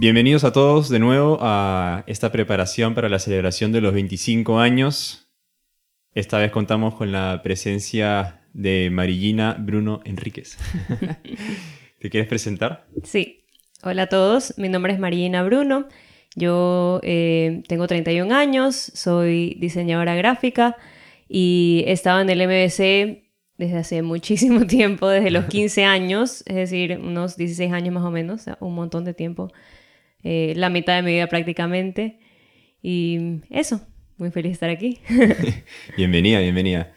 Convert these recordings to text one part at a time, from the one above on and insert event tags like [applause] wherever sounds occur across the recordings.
Bienvenidos a todos de nuevo a esta preparación para la celebración de los 25 años. Esta vez contamos con la presencia de Marillina Bruno Enríquez. [laughs] ¿Te quieres presentar? Sí. Hola a todos, mi nombre es Marillina Bruno. Yo eh, tengo 31 años, soy diseñadora gráfica y he estado en el MBC desde hace muchísimo [laughs] tiempo, desde los 15 años, es decir, unos 16 años más o menos, un montón de tiempo. Eh, la mitad de mi vida prácticamente. Y eso, muy feliz de estar aquí. [laughs] [laughs] bienvenida, bienvenida.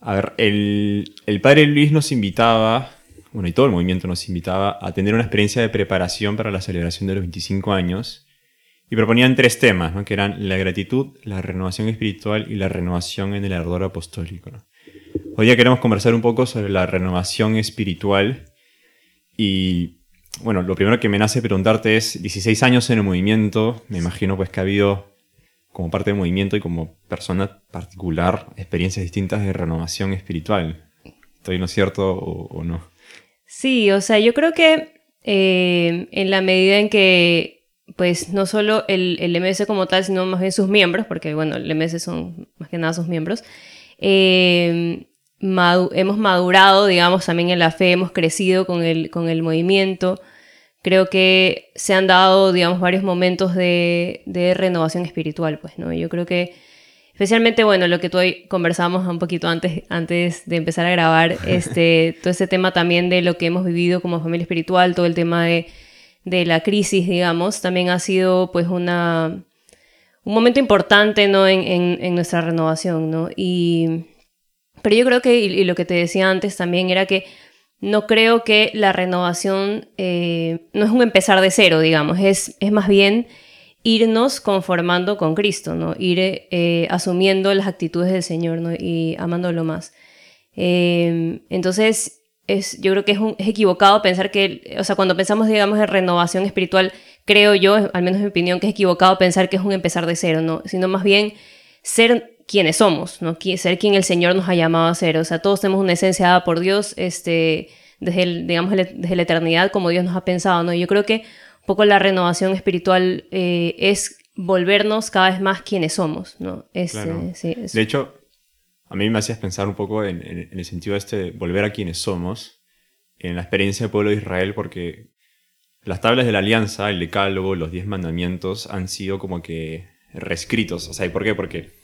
A ver, el, el padre Luis nos invitaba, bueno, y todo el movimiento nos invitaba a tener una experiencia de preparación para la celebración de los 25 años. Y proponían tres temas, ¿no? que eran la gratitud, la renovación espiritual y la renovación en el ardor apostólico. Hoy día queremos conversar un poco sobre la renovación espiritual y bueno, lo primero que me nace preguntarte es, 16 años en el movimiento, me imagino pues que ha habido como parte del movimiento y como persona particular experiencias distintas de renovación espiritual. ¿Estoy no cierto o, no? Sí, o sea, yo creo que eh, en la medida en que, pues, no solo el, el, MS como tal, sino más bien sus miembros, porque, bueno, el MS son más que nada sus miembros, eh, hemos madurado, digamos, también en la fe, hemos crecido con el, con el movimiento. Creo que se han dado, digamos, varios momentos de, de, renovación espiritual, pues, ¿no? Yo creo que, especialmente, bueno, lo que tú hoy conversamos un poquito antes, antes de empezar a grabar, [laughs] este, todo ese tema también de lo que hemos vivido como familia espiritual, todo el tema de, de la crisis, digamos, también ha sido, pues, una, un momento importante, ¿no? En, en, en nuestra renovación, ¿no? Y pero yo creo que, y, lo que te decía antes también, era que no creo que la renovación eh, no es un empezar de cero, digamos, es, es más bien irnos conformando con Cristo, ¿no? Ir eh, asumiendo las actitudes del Señor, ¿no? Y amándolo más. Em, entonces, es, yo creo que es, es, equivocado pensar que, o sea, cuando pensamos, digamos, en renovación espiritual, creo yo, al menos en mi opinión, que es equivocado pensar que es un empezar de cero, ¿no? Sino más bien ser quienes somos, ¿no? Ser quien el Señor nos ha llamado a ser. O sea, todos tenemos una esencia dada por Dios, este, desde, el, digamos, desde la eternidad, como Dios nos ha pensado, ¿no? Yo creo que un poco la renovación espiritual eh, es volvernos cada vez más quienes somos, ¿no? Este, de hecho, a mí me hacías pensar un poco en, en, el sentido de este volver a quienes somos, en la experiencia del pueblo de Israel, porque las tablas de la alianza, el decálogo, los diez mandamientos han sido como que reescritos. O sea, ¿y por qué? Porque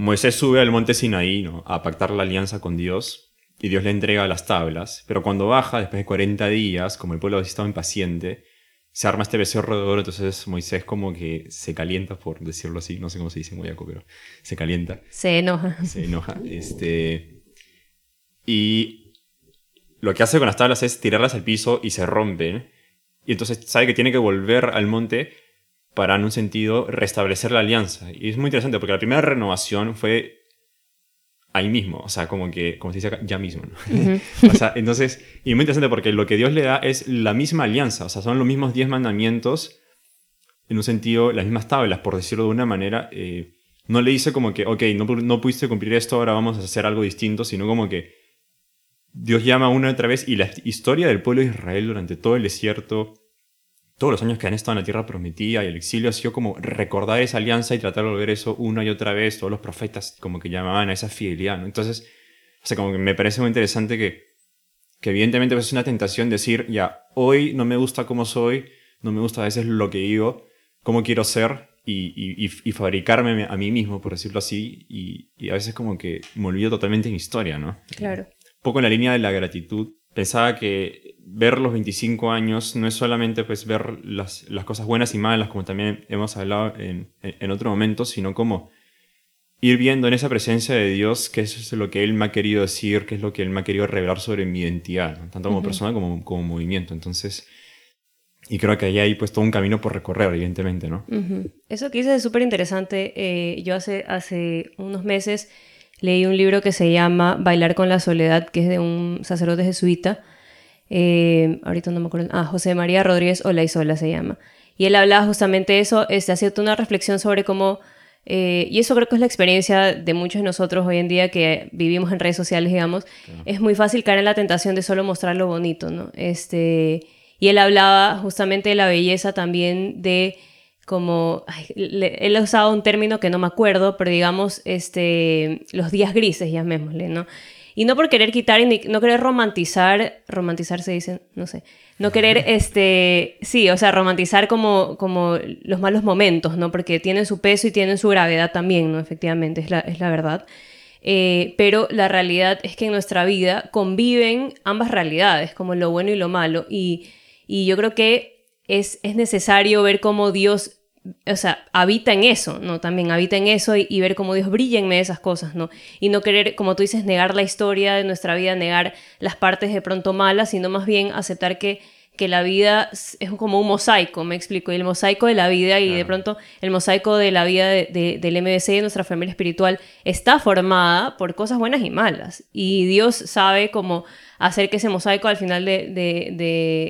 Moisés sube al monte Sinaí a pactar la alianza con Dios y Dios le entrega las tablas, pero cuando baja, después de 40 días, como el pueblo estaba impaciente, se arma este becerro de oro, entonces Moisés como que se calienta, por decirlo así, no sé cómo se dice en Guayaco, pero se calienta. Se enoja. Se enoja. Este, y lo que hace con las tablas es tirarlas al piso y se rompen. Y entonces sabe que tiene que volver al monte para, en un sentido, restablecer la alianza. Y es muy interesante porque la primera renovación fue ahí mismo, o sea, como que, como se dice acá, ya mismo. [laughs] o sea, entonces, y muy interesante porque lo que Dios le da es la misma alianza, o sea, son los mismos diez mandamientos, en un sentido, las mismas tablas, por decirlo de una manera. Eh, no le dice como que, ok, no, no pudiste cumplir esto, ahora vamos a hacer algo distinto, sino como que Dios llama una y otra vez y la historia del pueblo de Israel durante todo el desierto, todos los años que han estado en la tierra prometida y el exilio ha sido como recordar esa alianza y tratar de volver eso una y otra vez. Todos los profetas como que llamaban a esa fidelidad, ¿no? Entonces, o sea, como que me parece muy interesante que, que evidentemente pues, es una tentación decir, ya, hoy no me gusta cómo soy, no me gusta a veces lo que digo, cómo quiero ser y, y, y fabricarme a mí mismo, por decirlo así, y, y, a veces como que me olvido totalmente mi historia, ¿no? Claro. Un poco en la línea de la gratitud, pensaba que ver los 25 años no es solamente pues ver las, las cosas buenas y malas, como también hemos hablado en, en, otro momento, sino como ir viendo en esa presencia de Dios qué es lo que Él me ha querido decir, qué es lo que Él me ha querido revelar sobre mi identidad, tanto como persona como como movimiento. Entonces, y creo que ahí hay pues todo un camino por recorrer, evidentemente, ¿no? Eso que dices es súper interesante. Eh, yo hace, hace unos meses leí un libro que se llama Bailar con la Soledad, que es de un sacerdote jesuita. Eh, ahorita no me acuerdo. Ah, José María Rodríguez Olaizola se llama. Y él hablaba justamente de eso, este, haciendo una reflexión sobre cómo, eh, y eso creo que es la experiencia de muchos de nosotros hoy en día que vivimos en redes sociales, digamos, es muy fácil caer en la tentación de solo mostrar lo bonito, ¿no? Este, Y él hablaba justamente de la belleza también de como, él ha usado un término que no me acuerdo, pero digamos, este, los días grises, llamémosle, ¿no? Y no por querer quitar y no querer romantizar, romantizar se dice, no sé, no querer, [laughs] este, sí, o sea, romantizar como, como los malos momentos, ¿no? Porque tienen su peso y tienen su gravedad también, ¿no? Efectivamente, es la, es la verdad. Eh, pero la realidad es que en nuestra vida conviven ambas realidades, como lo bueno y lo malo. Y, y yo creo que es, es necesario ver cómo Dios o sea, habita en eso, ¿no? También habita en eso y, ver cómo Dios brilla en medio de esas cosas, ¿no? Y no querer, como tú dices, negar la historia de nuestra vida, negar las partes de pronto malas, sino más bien aceptar que, que la vida es como un mosaico, me explico, y el mosaico de la vida y de pronto el mosaico de la vida de, del MBC, de nuestra familia espiritual, está formada por cosas buenas y malas. Y Dios sabe cómo hacer que ese mosaico al final de,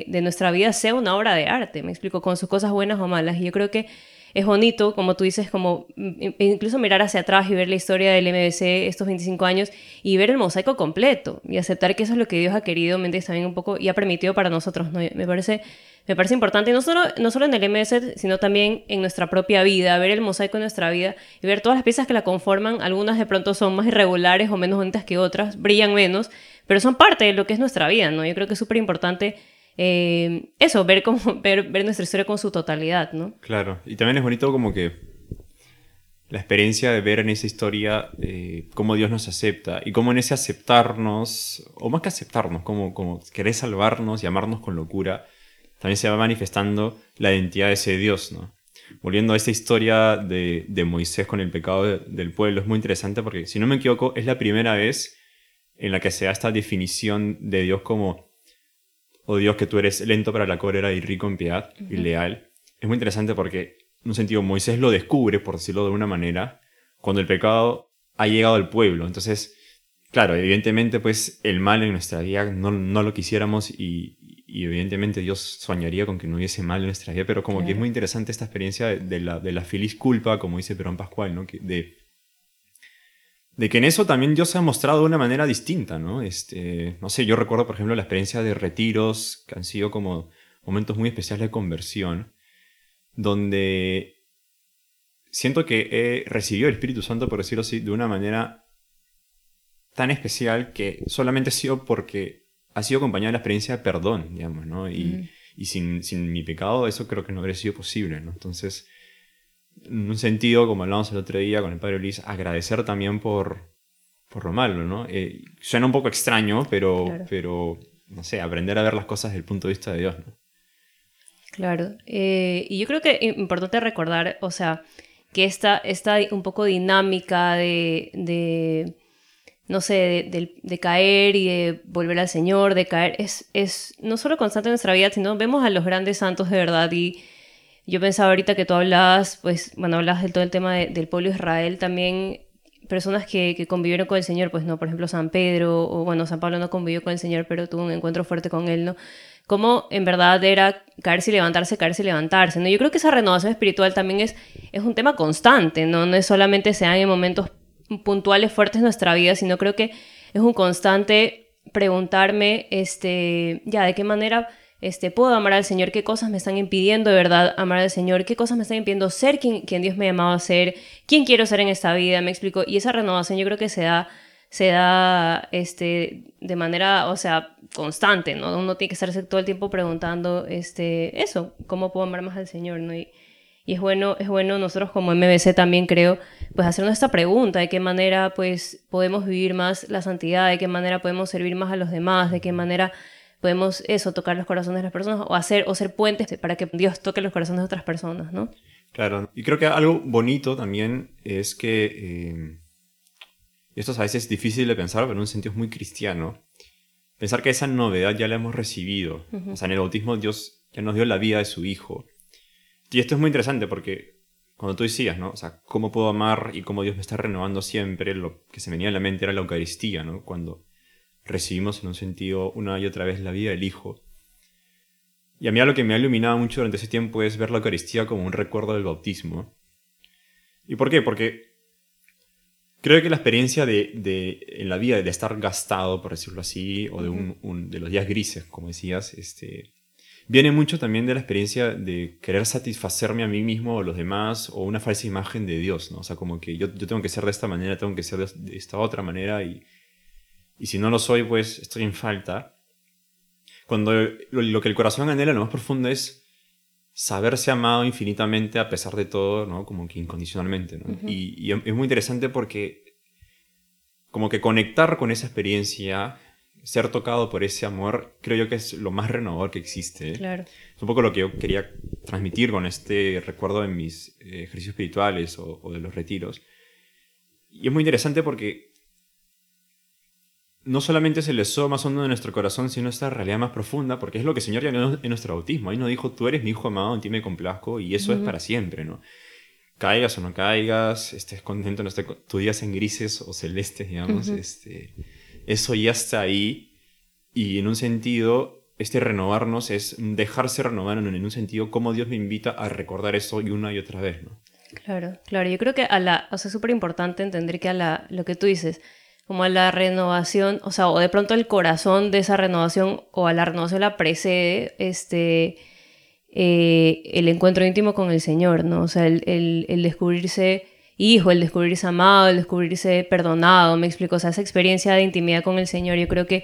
de, nuestra vida sea una obra de arte, me explico, con sus cosas buenas o malas. Y yo creo que es bonito, como tú dices, como mm, incluso mirar hacia atrás y ver la historia del MBC estos 25 años y ver el mosaico completo y aceptar que eso es lo que Dios ha querido, mente también un poco y ha permitido para nosotros. ¿no? Me parece me parece importante, no solo, no solo en el MBC, sino también en nuestra propia vida, ver el mosaico en nuestra vida y ver todas las piezas que la conforman. Algunas de pronto son más irregulares o menos bonitas que otras, brillan menos, pero son parte de lo que es nuestra vida, ¿no? Yo creo que es súper importante eh, eso, ver, como, [laughs] ver nuestra historia con su totalidad, ¿no? Claro, y también es bonito como que la experiencia de ver en esa historia eh, cómo Dios nos acepta y cómo en ese aceptarnos, o más que aceptarnos, como, como querer salvarnos y amarnos con locura, también se va manifestando la identidad de ese Dios, ¿no? Volviendo a esta historia de, de Moisés con el pecado del pueblo, es muy interesante porque, si no me equivoco, es la primera vez en la que se da esta definición de Dios como, oh Dios, que tú eres lento para la cólera y rico en piedad y leal. Es muy interesante porque, en un sentido, Moisés lo descubre, por decirlo de una manera, cuando el pecado ha llegado al pueblo. Entonces, claro, evidentemente, pues el mal en nuestra vida no, no lo quisiéramos y, evidentemente Dios soñaría con que no hubiese mal en nuestra vida, pero como que es muy interesante esta experiencia de, la, de la feliz culpa, como dice Perón Pascual, ¿no? de de que en eso también Dios se ha mostrado de una manera distinta, ¿no? Este, no sé, yo recuerdo, por ejemplo, la experiencia de retiros que han sido como momentos muy especiales de conversión, donde siento que he recibido el Espíritu Santo, por decirlo así, de una manera tan especial que solamente ha sido porque ha sido acompañada de la experiencia de perdón, digamos, ¿no? Y, y sin, sin, mi pecado eso creo que no habría sido posible, ¿no? Entonces, en un sentido, como hablamos el otro día con el padre Luis, agradecer también por, por lo malo, ¿no? Eh, suena un poco extraño, pero, pero, no sé, aprender a ver las cosas desde el punto de vista de Dios, ¿no? Claro, eh, y yo creo que es importante recordar, o sea, que esta, esta un poco dinámica de, de no sé, de, de, caer y de volver al Señor, de caer, es, es no solo constante en nuestra vida, sino vemos a los grandes santos de verdad y yo pensaba ahorita que tú hablabas, pues, bueno, hablas de todo el tema del pueblo de Israel, también personas que, que, convivieron con el Señor, pues no, por ejemplo San Pedro, o bueno, San Pablo no convivió con el Señor, pero tuvo un encuentro fuerte con él, ¿no? Cómo en verdad era caerse y levantarse, caerse y levantarse, ¿no? Yo creo que esa renovación espiritual también es, es un tema constante, ¿no? No es solamente se dan en momentos puntuales fuertes en nuestra vida, sino creo que es un constante preguntarme, este, ya, de qué manera este, puedo amar al Señor, qué cosas me están impidiendo de verdad amar al Señor, qué cosas me están impidiendo ser quien, Dios me ha a ser, quién quiero ser en esta vida, me explico. Y esa renovación yo creo que se da, se da este, de manera, o sea, constante, ¿no? Uno tiene que estarse todo el tiempo preguntando este, eso, cómo puedo amar más al Señor, ¿no? Y, y es bueno, es bueno nosotros como MBC también creo, pues hacernos esta pregunta, de qué manera pues podemos vivir más la santidad, de qué manera podemos servir más a los demás, de qué manera podemos eso, tocar los corazones de las personas o hacer o ser puentes para que Dios toque los corazones de otras personas, ¿no? Claro, y creo que algo bonito también es que, eh, esto es a veces difícil de pensar, pero en un sentido es muy cristiano, pensar que esa novedad ya la hemos recibido. O sea, en el bautismo Dios ya nos dio la vida de su Hijo. Y esto es muy interesante porque cuando tú decías, ¿no? O sea, cómo puedo amar y cómo Dios me está renovando siempre, lo que se me venía a la mente era la Eucaristía, ¿no? Cuando recibimos en un sentido una y otra vez la vida del Hijo. Y a mí lo que me ha iluminado mucho durante ese tiempo es ver la Eucaristía como un recuerdo del bautismo. ¿Y por qué? Porque creo que la experiencia de, en la vida de estar gastado, por decirlo así, o de, un, de los días grises, como decías, este, viene mucho también de la experiencia de querer satisfacerme a mí mismo o a los demás o una falsa imagen de Dios, ¿no? O sea, como que yo, yo tengo que ser de esta manera, tengo que ser de, esta otra manera y, y si no lo soy, pues estoy en falta. Cuando lo, que el corazón anhela, lo más profundo es saberse amado infinitamente a pesar de todo, ¿no? Como que incondicionalmente, ¿no? y, y es muy interesante porque como que conectar con esa experiencia ser tocado por ese amor, creo yo que es lo más renovador que existe. Claro. Es un poco lo que yo quería transmitir con este recuerdo de mis eh, ejercicios espirituales o, de los retiros. Y es muy interesante porque no solamente es el deseo más hondo de nuestro corazón, sino esta realidad más profunda, porque es lo que el Señor ya en nuestro bautismo. Ahí nos dijo, tú eres mi hijo amado, en ti me complazco, y eso es para siempre, ¿no? Caigas o no caigas, estés contento, no estés, tu días en grises o celestes, digamos, este eso ya está ahí y en un sentido, este renovarnos es dejarse renovar en un sentido como Dios me invita a recordar eso una y otra vez, ¿no? Claro, claro. Yo creo que a la, o sea, es súper importante entender que a la, lo que tú dices, como a la renovación, o sea, o de pronto el corazón de esa renovación o a la renovación la precede, este, eh, el encuentro íntimo con el Señor, ¿no? O sea, el, el, descubrirse hijo, el descubrirse amado, el descubrirse perdonado, me explico, o sea, esa experiencia de intimidad con el Señor, yo creo que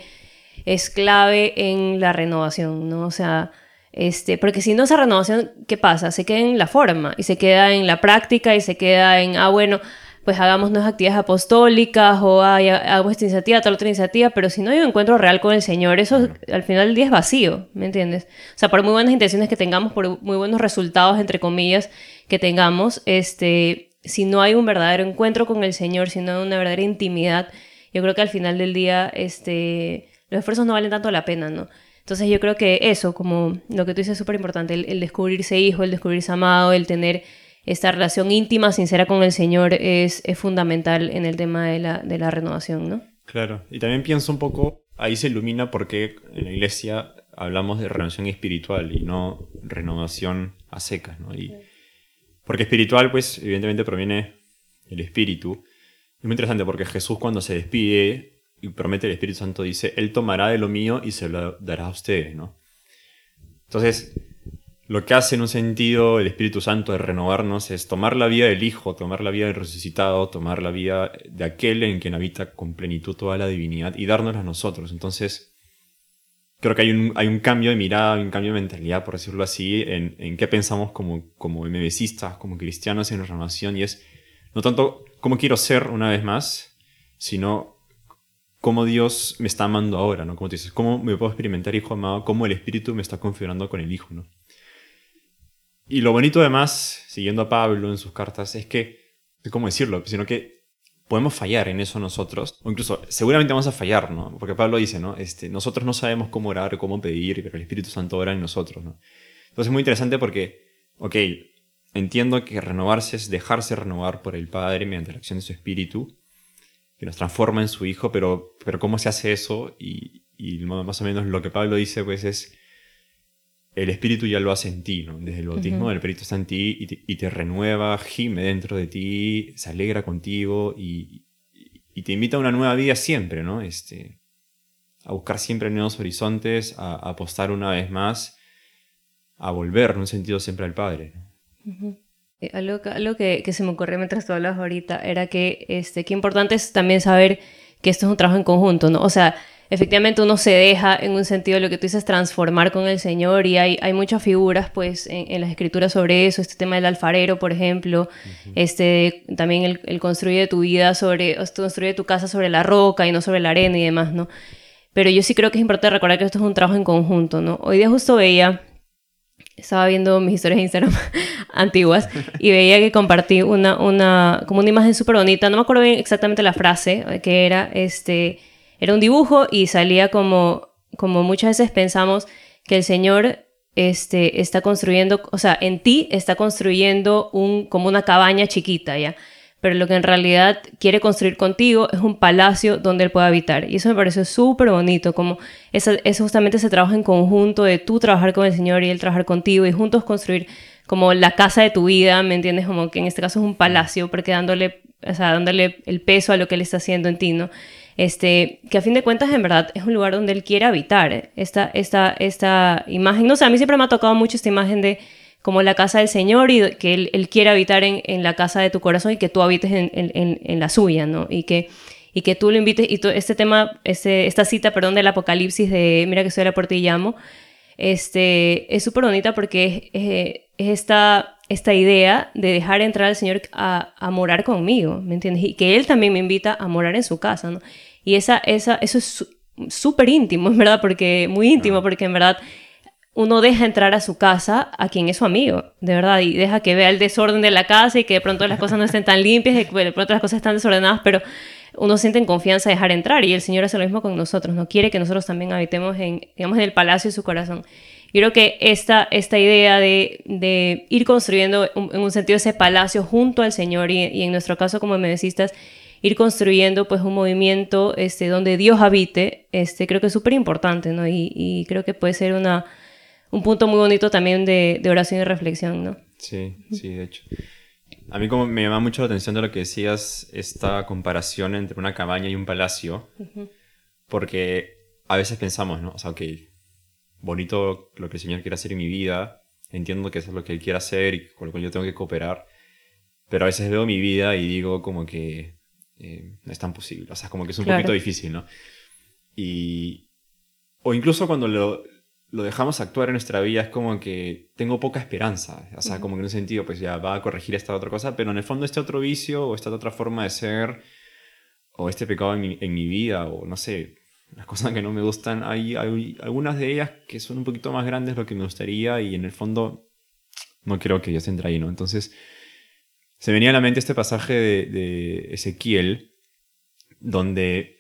es clave en la renovación, ¿no? O sea, este, porque si no esa renovación, ¿qué pasa? Se queda en la forma y se queda en la práctica y se queda en, ah, bueno, pues hagamos nuevas actividades apostólicas o hago esta iniciativa, tal otra iniciativa, pero si no hay un encuentro real con el Señor, eso al final del día es vacío, ¿me entiendes? O sea, por muy buenas intenciones que tengamos, por muy buenos resultados, entre comillas, que tengamos, este, si no hay un verdadero encuentro con el Señor, si no hay una verdadera intimidad, yo creo que al final del día este, los esfuerzos no valen tanto la pena, ¿no? Entonces yo creo que eso, como lo que tú dices es súper importante, el, descubrirse hijo, el descubrirse amado, el tener esta relación íntima, sincera con el Señor es, es fundamental en el tema de la, de la renovación, ¿no? Claro, y también pienso un poco, ahí se ilumina porque en la iglesia hablamos de renovación espiritual y no renovación a secas, ¿no? Y, porque espiritual, pues, evidentemente proviene del Espíritu. Es muy interesante porque Jesús cuando se despide y promete el Espíritu Santo dice, Él tomará de lo mío y se lo dará a ustedes, ¿no? Entonces, lo que hace en un sentido el Espíritu Santo de renovarnos es tomar la vida del Hijo, tomar la vida del resucitado, tomar la vida de aquel en quien habita con plenitud toda la divinidad y dárnosla a nosotros. Entonces, creo que hay un, hay un cambio de mirada, un cambio de mentalidad, por decirlo así, en, en qué pensamos como, como MBCistas, como cristianos en la renovación, y es no tanto cómo quiero ser una vez más, sino cómo Dios me está amando ahora, ¿no? Como tú dices, cómo me puedo experimentar hijo amado, cómo el Espíritu me está configurando con el Hijo, ¿no? Y lo bonito además, siguiendo a Pablo en sus cartas, es que, ¿cómo decirlo? Sino que podemos fallar en eso nosotros, o incluso seguramente vamos a fallar, ¿no? Porque Pablo dice, ¿no? Este, nosotros no sabemos cómo orar, cómo pedir, pero el Espíritu Santo ora en nosotros, ¿no? Entonces es muy interesante porque, ok, entiendo que renovarse es dejarse renovar por el Padre mediante la acción de su Espíritu, que nos transforma en su Hijo, pero, pero ¿cómo se hace eso? Y, y más o menos lo que Pablo dice, pues es el Espíritu ya lo hace en ti, ¿no? Desde el bautismo, el Espíritu está en ti y te, renueva, gime dentro de ti, se alegra contigo y, te invita a una nueva vida siempre, ¿no? Este, a buscar siempre nuevos horizontes, a, apostar una vez más, a volver en un sentido siempre al Padre. Eh, algo, que, que, se me ocurrió mientras tú hablabas ahorita era que este, qué importante es también saber que esto es un trabajo en conjunto, ¿no? O sea, efectivamente uno se deja, en un sentido, lo que tú dices, transformar con el Señor y hay, hay muchas figuras, pues, en, las escrituras sobre eso, este tema del alfarero, por ejemplo, este, también el, el, construye tu vida sobre, construye tu casa sobre la roca y no sobre la arena y demás, ¿no? Pero yo sí creo que es importante recordar que esto es un trabajo en conjunto, ¿no? Hoy día justo veía, estaba viendo mis historias de Instagram [laughs] antiguas y veía que compartí una, una, como una imagen súper bonita, no me acuerdo bien exactamente la frase, que era, este era un dibujo y salía como, como muchas veces pensamos que el Señor este, está construyendo, o sea, en ti está construyendo un, como una cabaña chiquita, ¿ya? Pero lo que en realidad quiere construir contigo es un palacio donde Él pueda habitar. Y eso me pareció súper bonito, como es, es justamente ese trabajo en conjunto de tú trabajar con el Señor y Él trabajar contigo y juntos construir como la casa de tu vida, ¿me entiendes? Como que en este caso es un palacio, porque dándole, o sea, dándole el peso a lo que Él está haciendo en ti, ¿no? Este, que a fin de cuentas en verdad es un lugar donde Él quiere habitar. Esta, esta, esta imagen, no sé, a mí siempre me ha tocado mucho esta imagen de como la casa del Señor y que Él, él quiere habitar en, en, la casa de tu corazón y que tú habites en, en, en la suya, ¿no? Y que, y que tú lo invites, y este tema, este, esta cita, perdón, del Apocalipsis de Mira que estoy a la puerta y llamo, este, es súper bonita porque es, es, esta, esta idea de dejar entrar al Señor a, a, morar conmigo, ¿me entiendes? Y que Él también me invita a morar en su casa, ¿no? Y esa, esa, eso es súper íntimo, en verdad, porque muy íntimo, porque en verdad uno deja entrar a su casa a quien es su amigo, de verdad, y deja que vea el desorden de la casa y que de pronto las cosas no estén tan limpias y que de pronto las cosas están desordenadas, pero uno siente en confianza dejar entrar y el Señor hace lo mismo con nosotros, no quiere que nosotros también habitemos en, digamos, en el palacio de su corazón. Yo creo que esta, esta idea de, de ir construyendo en un sentido ese palacio junto al Señor y, y en nuestro caso como medesistas, ir construyendo pues un movimiento este, donde Dios habite, este, creo que es súper importante, ¿no? Y, y, creo que puede ser una, un punto muy bonito también de, de, oración y reflexión, ¿no? Sí, sí, de hecho. A mí como me llama mucho la atención de lo que decías, esta comparación entre una cabaña y un palacio, uh -huh. porque a veces pensamos, ¿no? O sea, ok, bonito lo que el Señor quiere hacer en mi vida, entiendo que eso es lo que Él quiere hacer y con lo cual yo tengo que cooperar, pero a veces veo mi vida y digo como que eh, no es tan posible. O sea, como que es un claro. poquito difícil, ¿no? Y. O incluso cuando lo, lo, dejamos actuar en nuestra vida, es como que tengo poca esperanza. O sea, uh -huh. como que en un sentido, pues ya va a corregir esta otra cosa, pero en el fondo, este otro vicio, o esta otra forma de ser, o este pecado en mi, en mi vida, o no sé, las cosas que no me gustan, hay, hay, algunas de ellas que son un poquito más grandes de lo que me gustaría, y en el fondo, no creo que Dios entre ahí, ¿no? Entonces se venía a la mente este pasaje de, de, Ezequiel, donde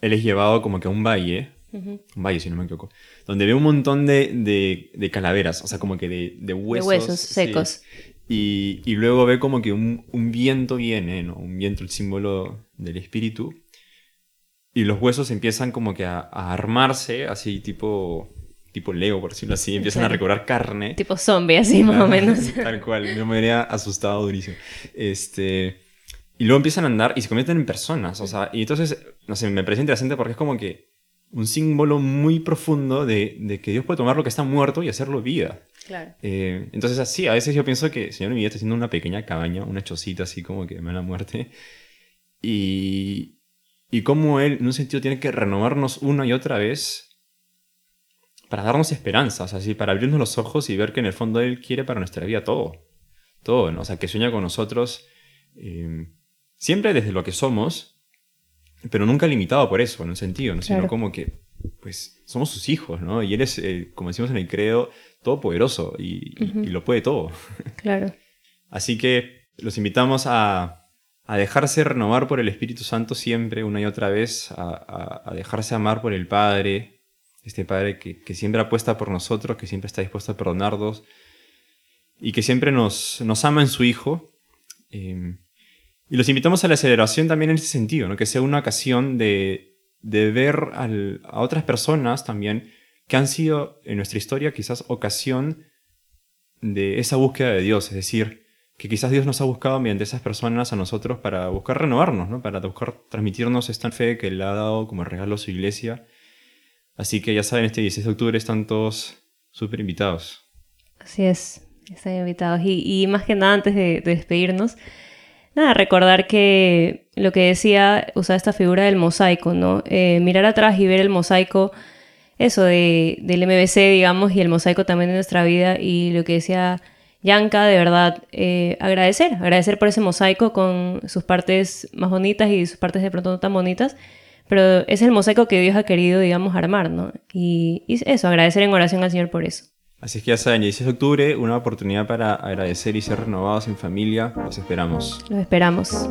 él es llevado como que a un valle, uh -huh. un valle si no me equivoco, donde ve un montón de, de, de calaveras, o sea, como que de, huesos. Huesos secos. Sí, y, y, luego ve como que un, un, viento viene, ¿no? Un viento, el símbolo del espíritu, y los huesos empiezan como que a, a armarse, así tipo tipo Lego, por decirlo así, empiezan claro. a recobrar carne. Tipo zombie, así más o menos. [laughs] Tal cual, yo me habría asustado durísimo. Este, y luego empiezan a andar y se convierten en personas, o sea, y entonces, no sé, me parece interesante porque es como que un símbolo muy profundo de, de que Dios puede tomar lo que está muerto y hacerlo vida. Claro. Eh, entonces, así, a veces yo pienso que el Señor mi vida está haciendo una pequeña cabaña, una chocita así como que me da la muerte. Y, y cómo Él, en un sentido, tiene que renovarnos una y otra vez para darnos esperanzas, así, para abrirnos los ojos y ver que en el fondo Él quiere para nuestra vida todo. Todo, ¿no? O sea, que sueña con nosotros eh, siempre desde lo que somos, pero nunca limitado por eso, en un sentido, ¿no? Claro. Sino como que, pues, somos sus hijos, ¿no? Y Él es, eh, como decimos en el credo, todopoderoso y, uh -huh. y, lo puede todo. Claro. [laughs] Así que los invitamos a, a, dejarse renovar por el Espíritu Santo siempre, una y otra vez, a, a, dejarse amar por el Padre, este Padre que, que, siempre apuesta por nosotros, que siempre está dispuesto a perdonarnos y que siempre nos, nos ama en su Hijo. Eh, y los invitamos a la celebración también en ese sentido, ¿no? que sea una ocasión de, de ver a otras personas también que han sido en nuestra historia quizás ocasión de esa búsqueda de Dios, es decir, que quizás Dios nos ha buscado mediante esas personas a nosotros para buscar renovarnos, ¿no? para buscar transmitirnos esta fe que Él ha dado como regalo a su iglesia Así que ya saben, este 16 de octubre están todos súper invitados. Así es, están invitados. Y, más que nada, antes de, de, despedirnos, nada, recordar que lo que decía, usar esta figura del mosaico, ¿no? Eh, mirar atrás y ver el mosaico, eso de, del MBC, digamos, y el mosaico también de nuestra vida. Y lo que decía Yanka, de verdad, eh, agradecer, agradecer por ese mosaico con sus partes más bonitas y sus partes de pronto no tan bonitas pero es el mosaico que Dios ha querido, digamos, armar, ¿no? Y, y eso, agradecer en oración al Señor por eso. Así es que ya saben, 16 de octubre, una oportunidad para agradecer y ser renovados en familia. Los esperamos. Los esperamos.